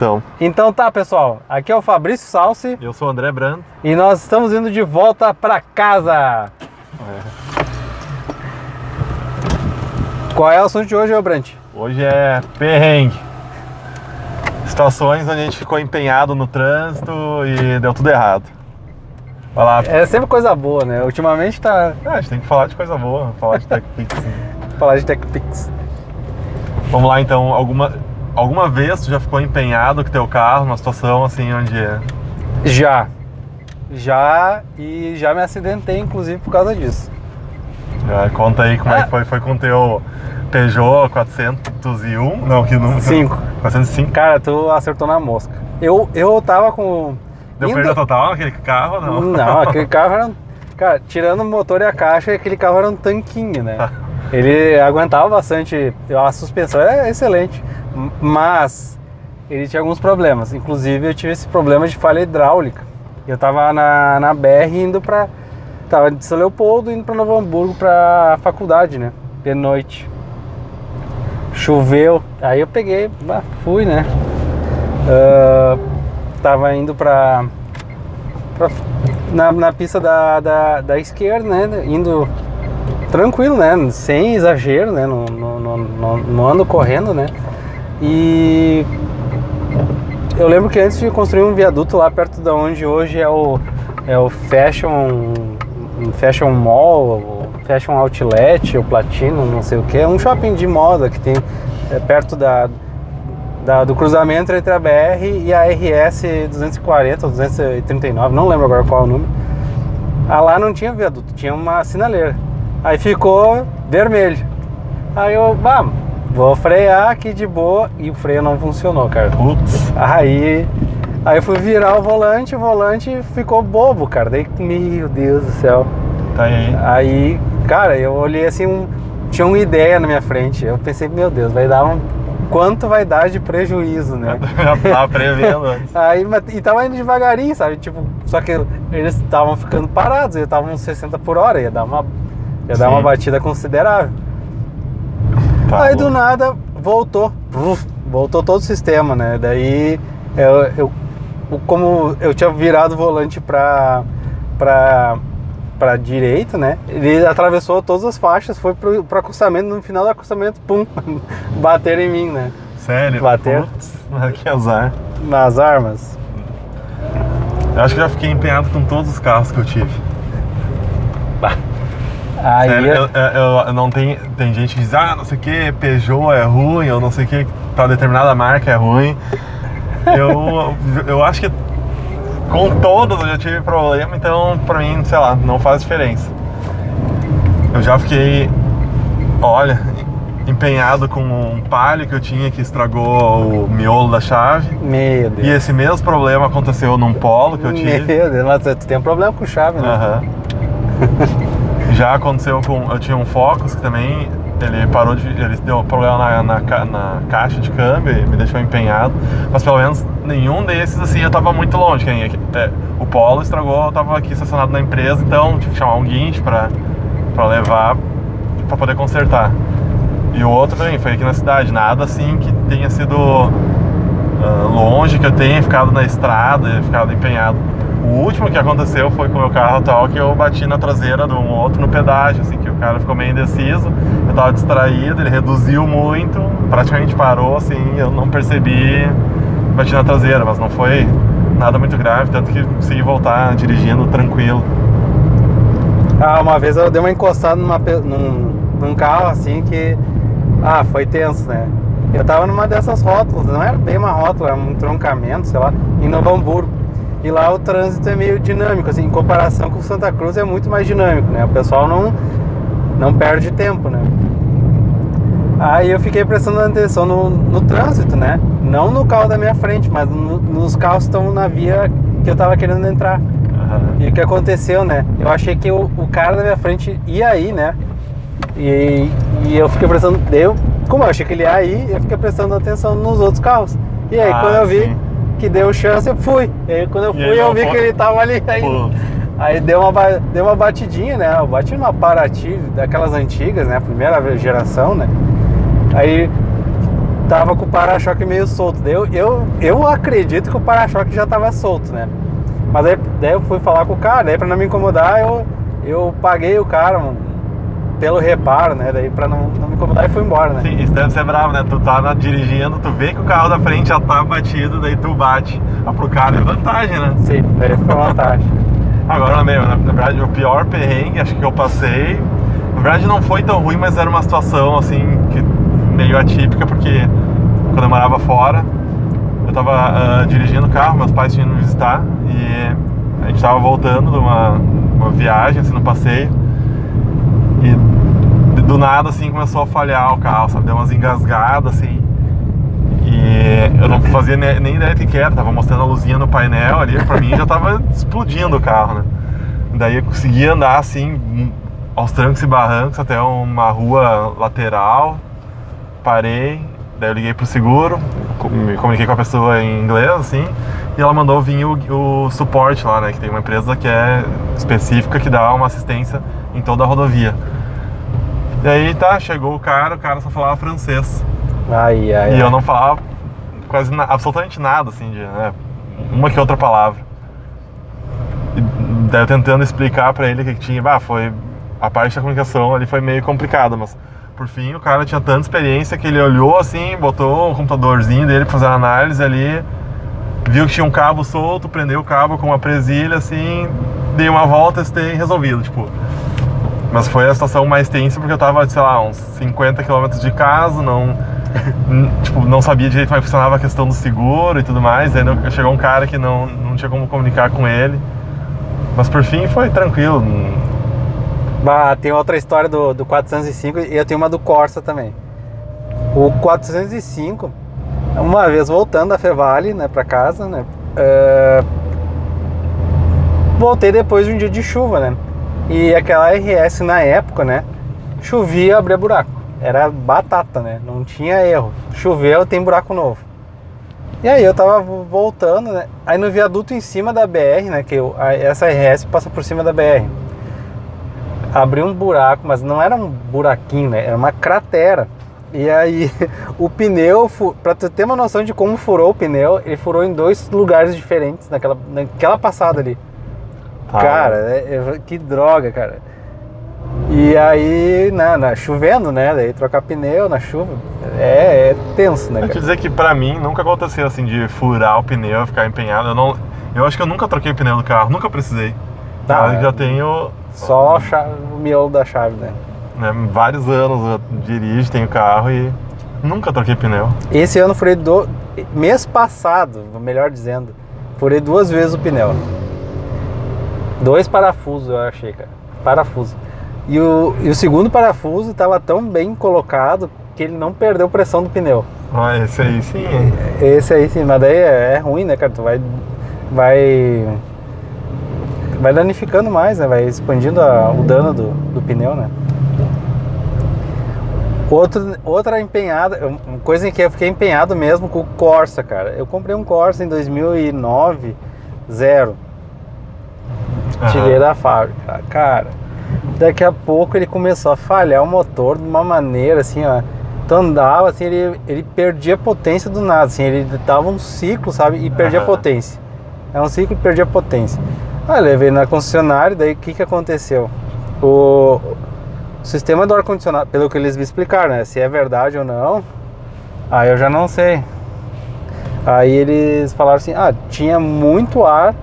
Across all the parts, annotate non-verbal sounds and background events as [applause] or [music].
Então, Então tá, pessoal. Aqui é o Fabrício Salsi eu sou o André Brando. e nós estamos indo de volta pra casa. Qual é o assunto de hoje, ô Brant? Hoje é perrengue. Situações onde a gente ficou empenhado no trânsito e deu tudo errado. Vai lá. É sempre coisa boa, né? Ultimamente tá Ah, a gente tem que falar de coisa boa, falar de TechPix. [laughs] falar de TechPix. Vamos lá então, alguma, alguma vez tu já ficou empenhado com teu carro numa situação assim onde. Já. Já e já me acidentei, inclusive, por causa disso. Já conta aí como é Ah. que foi, foi com o teu Peugeot 401? Não, que número? Cinco. 405. Cara, tu acertou na mosca. Eu, eu tava com. Deu indo- perda total naquele carro não? Não, aquele [laughs] carro era. um- Cara, tirando o motor e a caixa, aquele carro era um tanquinho, né? Ele aguentava bastante, a suspensão era excelente, m- mas ele tinha alguns problemas. Inclusive, eu tive esse problema de falha hidráulica. Eu tava na, na BR indo pra. Tava de São Leopoldo indo pra Novo Hamburgo pra faculdade, né? De noite. Choveu, aí eu peguei, fui, né? Ah, tava indo pra- na, na pista da, da, da esquerda, né? Indo tranquilo, né? Sem exagero, né? Não, não, não, ando correndo, né? E eu lembro que antes de construir um viaduto lá perto da onde hoje é o, é o Fashion, Fashion Mall, Fashion Outlet, o Platino, não sei o que, é um shopping de moda que tem é, perto da, da- do cruzamento entre a BR e a RS 240 ou 239, não lembro agora qual é o número. Ah, lá não tinha viaduto, tinha uma sinaleira. Aí ficou vermelho. Aí eu, bah, vou frear aqui de boa e o freio não funcionou, cara. Putz. Aí, aí eu fui virar o volante, o volante ficou bobo, cara. Daí, meu Deus do céu. Tá aí. Aí, cara, eu olhei assim, um, tinha uma ideia na minha frente. Eu pensei, meu Deus, vai dar um. Quanto vai dar de prejuízo, né? Já tava prevendo antes. Aí, mas- e tava indo devagarinho, sabe? Tipo, só que eles estavam ficando parados, eles estavam uns 60 por hora, ia dar uma, ia dar Sim. uma batida considerável. Tá Aí do nada voltou, voltou todo o sistema, né? Daí eu, eu- como eu tinha virado o volante pra, pra, pra direita, né? Ele atravessou todas as faixas, foi pro, pro acostamento, no final do acostamento, pum, [laughs] bateram em mim, né? Sério? Bateu. Putz, [laughs] que azar. Nas armas. Eu acho que já fiquei empenhado com todos os carros que eu tive. Aí Sério, eu, eu- eu não tem, tem gente que diz, ah, não sei o que, Peugeot é ruim, ou não sei o que, pra determinada marca é ruim. Eu, eu acho que com todos eu já tive problema, então pra mim, sei lá, não faz diferença. Eu já fiquei, olha, empenhado com um palio que eu tinha que estragou o miolo da chave. Meu Deus. E esse mesmo problema aconteceu num polo que eu tive. Meu Deus, mas tu tem um problema com chave, né? Aham. [laughs] Já aconteceu com. Eu tinha um Focus que também. Ele parou de. Ele deu problema na, na, na caixa de câmbio me deixou empenhado. Mas pelo menos nenhum desses, assim, eu tava muito longe. É, o Polo estragou, eu tava aqui estacionado na empresa, então tive que chamar um guincho pra, pra levar pra poder consertar. E o outro também foi aqui na cidade. Nada assim que tenha sido ah, longe, que eu tenha ficado na estrada ficado empenhado. O último que aconteceu foi com o meu carro atual que eu bati na traseira de um outro no pedágio, assim, que o cara ficou meio indeciso, eu tava distraído, ele reduziu muito, praticamente parou, assim, eu não percebi, bati na traseira, mas não foi nada muito grave, tanto que consegui voltar dirigindo tranquilo. Ah, uma vez eu dei uma encostada numa, num, num carro assim que. Ah, foi tenso, né? Eu tava numa dessas rótulas, não era bem uma rótula, era um troncamento, sei lá, em Novo Hamburgo. E lá o trânsito é meio dinâmico, assim, em comparação com Santa Cruz é muito mais dinâmico, né? O pessoal não, não perde tempo, né? Aí eu fiquei prestando atenção no, no trânsito, né? Não no carro da minha frente, mas no- nos carros que estão na via que eu tava querendo entrar. Aham. E o que aconteceu, né? Eu achei que o, o cara da minha frente ia aí, né? E, e eu fiquei prestando. Eu, como eu achei que ele ia aí, eu fiquei prestando atenção nos outros carros. E aí, Ah, quando eu vi sim. Que deu chance, eu fui. E aí, quando eu fui, aí, eu vi que ele tava ali ainda. Pô. Aí deu uma, deu uma batidinha, né? Eu bati numa Paraty daquelas antigas, né? Primeira geração, né? Aí tava com o para-choque meio solto. Daí eu, eu, eu acredito que o para-choque já tava solto, né? Mas aí, daí eu fui falar com o cara, daí pra não me incomodar, eu, eu paguei o cara mano, pelo reparo, né? Daí pra não, não me incomodar e fui embora, né? Sim, isso deve ser bravo, né? Tu tá dirigindo, tu vê que o carro da frente já tá batido, daí tu bate. Ah, pro cara é vantagem, né? Sim, daí foi uma vantagem. [laughs] Agora, meu, na, verdade, o pior perrengue, acho que eu passei. Na verdade, não foi tão ruim, mas era uma situação, assim, que meio atípica, porque quando eu morava fora, eu tava ah, dirigindo o carro, meus pais tinham me visitar, e a gente tava voltando de uma, uma viagem, assim, no passeio, e do nada, assim, começou a falhar o carro, sabe? Deu umas engasgadas, assim. E eu não fazia ne- nem ideia do que era, tava mostrando a luzinha no painel ali, pra mim já tava [laughs] explodindo o carro, né? Daí eu consegui andar assim, aos trancos e barrancos até uma rua lateral, parei, daí eu liguei pro seguro, me comuniquei com a pessoa em inglês, assim, e ela mandou vir o, o suporte lá, né? Que tem uma empresa que é específica que dá uma assistência em toda a rodovia. E aí tá, chegou o cara, o cara só falava francês. Ai, ai, E eu não falava quase na- absolutamente nada, assim, de né, uma que outra palavra. E daí eu tentando explicar pra ele o que que tinha, bah, foi a parte da comunicação ali foi meio complicada, mas por fim o cara tinha tanta experiência que ele olhou assim, botou o computadorzinho dele pra fazer a análise ali, viu que tinha um cabo solto, prendeu o cabo com uma presilha assim, dei uma volta, testei resolvido, tipo. Mas foi a situação mais tensa porque eu tava, sei lá, uns 50 km de casa, não [laughs] tipo, não sabia direito como é funcionava a questão do seguro e tudo mais. Aí chegou um cara que não, não tinha como comunicar com ele. Mas por fim foi tranquilo. Bah, tem outra história do, do 405 e eu tenho uma do Corsa também. O 405, uma vez voltando da Fevale, né, pra casa, né, é, voltei depois de um dia de chuva, né, e aquela RS na época, né, chovia, abria buraco. Era batata, né, não tinha erro. Choveu, tem buraco novo. E aí eu tava vo- voltando, né, aí no viaduto em cima da BR, né, que eu- essa RS passa por cima da BR abriu um buraco, mas não era um buraquinho, né? Era uma cratera. E aí [laughs] o pneu, pra tu ter uma noção de como furou o pneu, ele furou em dois lugares diferentes naquela, naquela passada ali. Cara, é- é- que droga, cara. E aí, na, na- chovendo, né? Daí trocar pneu na chuva é, é tenso, né? Eu te Cara? dizer que pra mim nunca aconteceu assim de furar o pneu, ficar empenhado. Eu, não, eu acho que eu nunca troquei o pneu do carro, nunca precisei. Tá, já tenho Só a chave- o miolo da chave, né? né, vários anos eu dirijo, tenho carro e nunca troquei pneu. Esse ano furei do mês passado, melhor dizendo, furei duas vezes o pneu. Dois parafusos eu achei, cara. Parafuso. E o, e o segundo parafuso estava tão bem colocado que ele não perdeu pressão do pneu. Ah, esse aí sim. Esse aí sim, mas daí é, é ruim, né, cara? Tu vai. Vai. Vai danificando mais, né? Vai expandindo a- o dano do, do pneu, né? Outro, outra empenhada, uma coisa em que eu fiquei empenhado mesmo com o Corsa, cara. Eu comprei um Corsa em 2009, zero. Tirei da fábrica. Cara, daqui a pouco ele começou a falhar o motor de uma maneira assim, ó. Tu andava assim, ele, ele perdia potência do nada, assim, ele dava um ciclo, sabe? E perdia potência. É um ciclo e perdia potência. Aí eu levei na concessionária, daí o que que aconteceu? O sistema do ar-condicionado, pelo que eles me explicaram, né? Se é verdade ou não, aí eu já não sei. Aí eles falaram assim, ah, tinha muito ar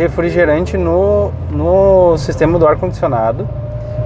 refrigerante no, no sistema do ar-condicionado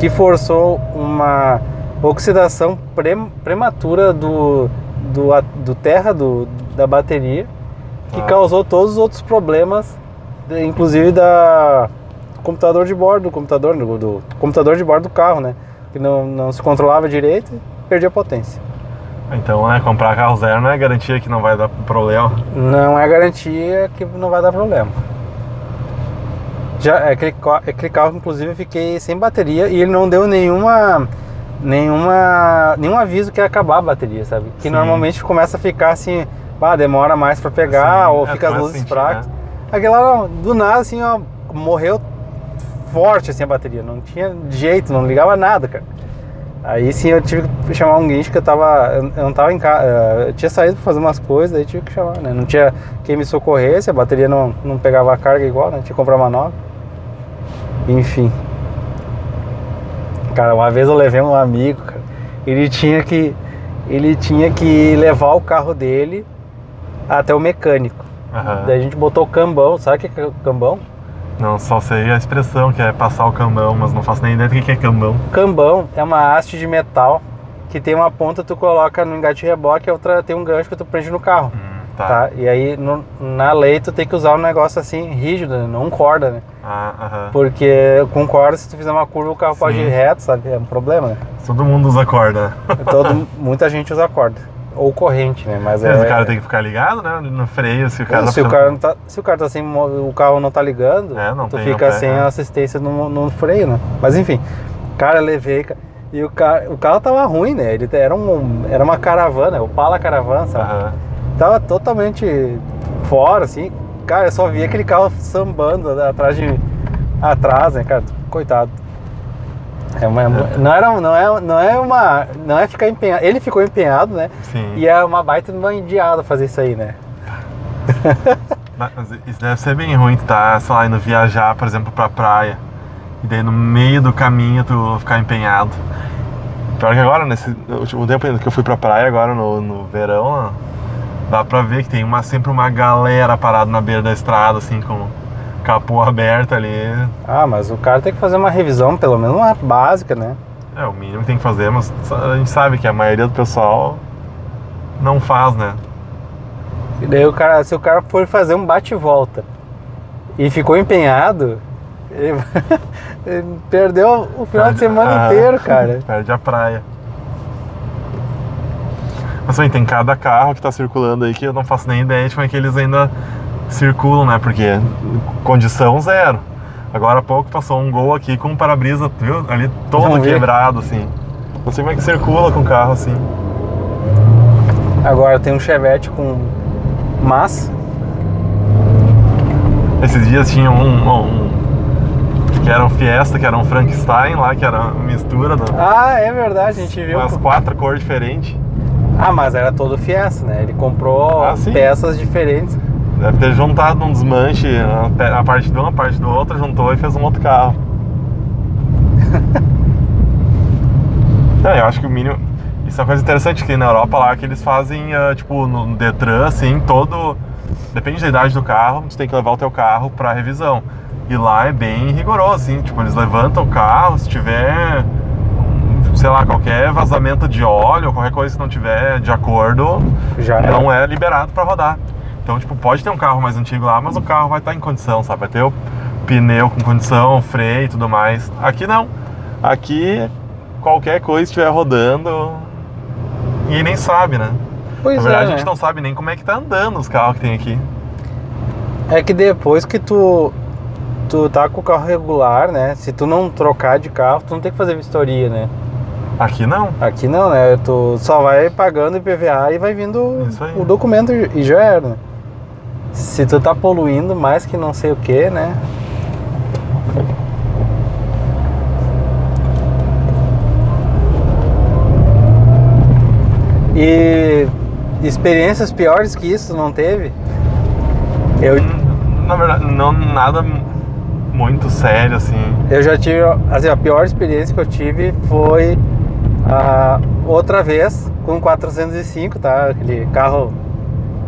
que forçou uma oxidação pre- prematura do, do, do terra do, da bateria que Ah. causou todos os outros problemas, inclusive da do computador de bordo, do computador, do, do computador de bordo do carro, né? Que não, não se controlava direito perdia potência. Então, né, comprar carro zero não é garantia que não vai dar problema. Não é garantia que não vai dar problema. Já, é aquele, ca- aquele carro, inclusive, eu fiquei sem bateria e ele não deu nenhuma, nenhuma, nenhum aviso que ia acabar a bateria, sabe? Que Sim. normalmente começa a ficar assim, ah, demora mais pra pegar Sim, ou é, fica as luzes fracas. né? Aquela, do nada, assim, ó, morreu forte assim a bateria, não tinha jeito, não ligava nada, cara. Aí sim eu tive que chamar um guincho que eu tava. Eu eu não tava em casa. Eu tinha saído pra fazer umas coisas, aí tive que chamar, né? Não tinha quem me socorresse, a bateria não, não pegava a carga igual, né? Tinha que comprar uma nova. Enfim. Cara, uma vez eu levei um amigo, cara. Ele tinha que. Ele tinha que levar o carro dele até o mecânico. Aham. Daí a gente botou o cambão, sabe o que é o cambão? Não, só sei a expressão que é passar o cambão, mas não faço nem ideia do que é cambão. Cambão é uma haste de metal que tem uma ponta tu coloca no engate reboque e a outra tem um gancho que tu prende no carro. Hum, tá. Tá? E aí no- na lei tu tem que usar um negócio assim rígido, né? não corda, né? Ah. Porque com corda, se tu fizer uma curva, o carro pode Sim. ir reto, sabe? É um problema, né? Todo mundo usa corda. [laughs] Todo, muita gente usa corda. Ou corrente, né? Mas Mas é. o cara tem que ficar ligado, né? No freio, se o cara Não, tá se, o cara não tá, se o cara tá sem. O carro não tá ligando, É, não tu fica sem é. assistência no, no freio, né? Mas enfim, cara, levei. E o, cara, o carro tava ruim, né? Ele era, um, era uma caravana, o Pala Caravana, sabe? Aham. Tava totalmente fora, assim. Cara, eu só via aquele carro sambando atrás de. Atrás, né, cara? Coitado. É uma, não, era, não, é, não é uma. Não é ficar empenhado. Ele ficou empenhado, né? Sim. E é uma baita de uma indiada fazer isso aí, né? [laughs] Mas isso deve ser bem ruim, tá, sei lá, indo viajar, por exemplo, pra praia. E daí no meio do caminho tu ficar empenhado. Pior que agora, nesse último tempo que eu fui pra praia, agora no, no verão, dá pra ver que tem uma, sempre uma galera parada na beira da estrada, assim, com capô aberto ali. Ah, mas o cara tem que fazer uma revisão, pelo menos uma básica, né? É o mínimo que tem que fazer, mas a gente sabe que a maioria do pessoal não faz, né? E daí o cara, se o cara for fazer um bate e volta e ficou empenhado, ele, [laughs] ele perdeu o final de semana Ah, inteiro, cara. [laughs] Perde a praia. Mas bem, tem cada carro que tá circulando aí que eu não faço nem ideia de como é que eles ainda circulam, né? Porque condição zero. Agora há pouco passou um gol aqui com o para-brisa, viu? Ali todo quebrado, assim. Não sei como é que circula com o carro assim. Agora tem um Chevette com massa. Esses dias tinha um, um- que era um Fiesta, que era um Frankenstein lá, que era uma mistura das Ah, é verdade, a gente viu. umas quatro cores diferentes. Ah, mas era todo Fiesta, né? Ele comprou Ah, peças diferentes. Deve ter juntado um desmanche, a parte de uma, a parte do outro, juntou e fez um outro carro. [laughs] é, eu acho que o mínimo. Isso é uma coisa interessante que na Europa lá que eles fazem, ah, tipo, no Detran, assim, todo. Depende da idade do carro, você tem que levar o teu carro pra revisão. E lá é bem rigoroso, assim, tipo, eles levantam o carro, se tiver, sei lá, qualquer vazamento de óleo, qualquer coisa que não tiver de acordo, Já era. não é liberado para rodar. Então, tipo, pode ter um carro mais antigo lá, mas o carro vai estar em condição, sabe? Vai ter o pneu com condição, freio e tudo mais. Aqui não. Aqui, qualquer coisa estiver rodando, ninguém nem sabe, né? Pois Na verdade, é, a gente não sabe nem como é que tá andando os carros que tem aqui. É que depois que tu tu tá com o carro regular, né? Se tu não trocar de carro, tu não tem que fazer vistoria, né? Aqui não. Aqui não, né? Tu só vai pagando IPVA e vai vindo o documento e já era. né? Se tu tá poluindo mais que não sei o que, né? E experiências piores que isso não teve? Eu, Na verdade, não nada muito sério, assim. Eu já tive, assim, a pior experiência que eu tive foi a outra vez com 405, tá? Aquele carro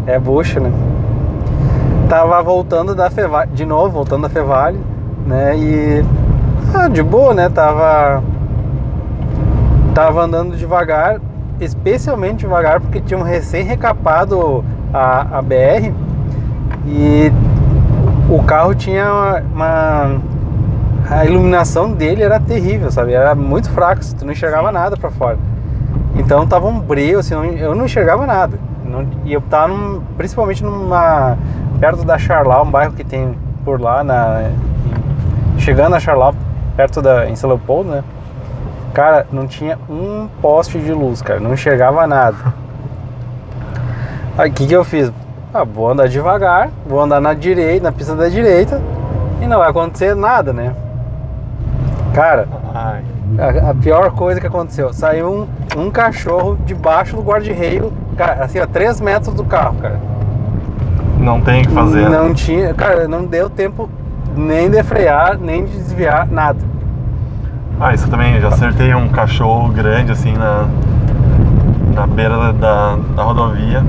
é bucha, né? Tava voltando da Fevale, de novo, voltando da Fevale, né? E ah, de boa, né? Tava tava andando devagar, especialmente devagar porque tinham recém recapado a, a BR e o carro tinha uma, uma- a iluminação dele era terrível, sabe? Era muito fraco, tu não enxergava nada pra fora. Então tava um breu, assim, eu não- enxergava nada. Não- e eu tava num- principalmente numa perto da Charlau, um bairro que tem por lá na chegando a Charlau, perto da em São Leopoldo, né? Cara, não tinha um poste de luz, cara, não enxergava nada. Aí o que, que eu fiz? Ah, vou andar devagar, vou andar na direita, na pista da direita e não vai acontecer nada, né? Cara, a, a pior coisa que aconteceu, saiu um, um cachorro debaixo do guarda-reio, cara, assim, a 3 metros do carro, cara. Não tem o que fazer. né? Não tinha, cara, não deu tempo nem de frear, nem de desviar, nada. Ah, isso também, eu já acertei um cachorro grande assim na, na beira da, da rodovia.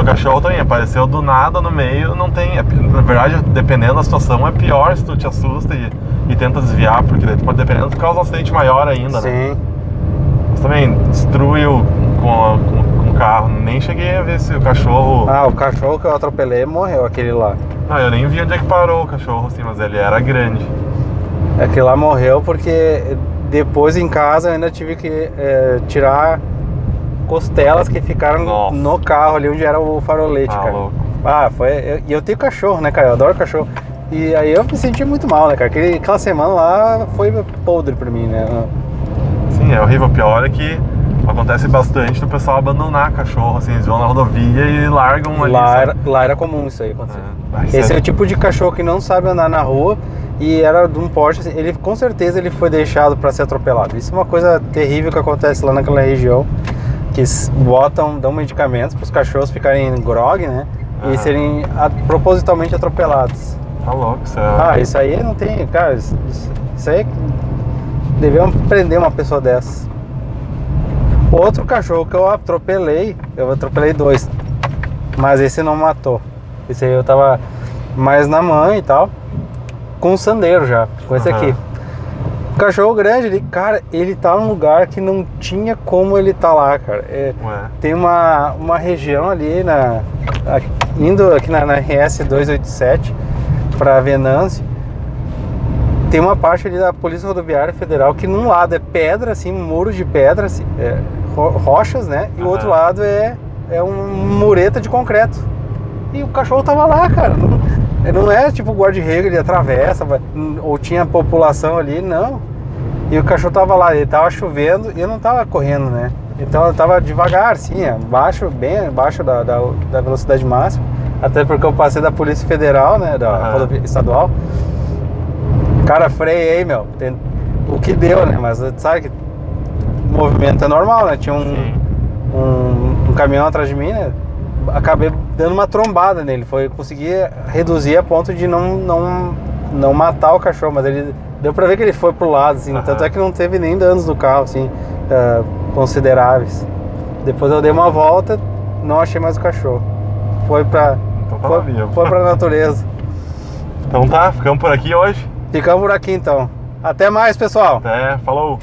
O cachorro também apareceu do nada no meio, não tem. é Na verdade, dependendo da situação, é pior se tu te assusta e, e tenta desviar, porque daí tu pode dependendo, tu causa um acidente maior ainda, né? Sim. Mas também destruiu com, com, com o carro. Nem cheguei a ver se o cachorro. Ah, o cachorro que eu atropelei morreu, aquele lá. Não, eu nem vi onde é que parou o cachorro, assim, mas ele era grande. Aquele lá morreu porque depois em casa eu ainda tive que eh, tirar costelas que ficaram Nossa. no carro ali onde era o farolete, Ah, cara. louco. Ah, foi. eu- E eu, tenho cachorro, né, cara? Eu adoro cachorro. E aí eu me senti muito mal, né, cara? Aquele, aquela semana lá foi podre pra mim, né? Sim, é horrível. O pior é que acontece bastante do pessoal abandonar cachorro, assim, eles vão na rodovia e largam ali. Lá era, lá era comum isso aí acontecer. É. Esse é o tipo de cachorro que não sabe andar na rua e era de um porte, assim, ele com certeza ele foi deixado para ser atropelado. Isso é uma coisa terrível que acontece lá naquela região, que botam, dão medicamentos para os cachorros ficarem grog, né? Aham. E serem a- propositalmente atropelados. Tá louco, isso é. Ah, isso aí não tem, cara, isso, isso- aí devemos prender uma pessoa dessas. Outro cachorro que eu atropelei, eu atropelei dois, mas esse não matou. Esse aí eu tava mais na mãe e tal, com um sandeiro já, com esse Aham. aqui. Cachorro grande, ele, cara, ele tá num lugar que não tinha como ele tá lá, cara. É, tem uma, uma região ali na a- indo aqui na, na RS 287 para Venâncio. Tem uma parte ali da Polícia Rodoviária Federal que num lado é pedra assim muro de pedra assim, é, ro- rochas né? E o outro lado é é um mureta de concreto. E o cachorro tava lá cara. Não, não é tipo guarda-reio ele atravessa vai- ou tinha população ali não e o cachorro tava lá, ele tava chovendo e eu não tava correndo, né? Então eu tava devagar, assim, abaixo, bem abaixo da, da, da velocidade máxima. Até porque eu passei da Polícia Federal, né? Da rodovia estadual. Cara, freiei, meu. Tem- o que deu, né? Mas sabe que o movimento é normal, né? Tinha um, um, um caminhão atrás de mim, né? Acabei dando uma trombada nele. Foi conseguir reduzir a ponto de não, não, não matar o cachorro, mas ele deu pra ver que ele foi pro lado, assim. Aham. Tanto é que não teve nem danos do carro, assim, ah, consideráveis. Depois eu dei uma volta, não achei mais o cachorro. Foi pra, Então tá foi, vivo. foi pra natureza. Então tá, ficamos por aqui hoje. Ficamos por aqui então. Até mais, pessoal. Até, falou!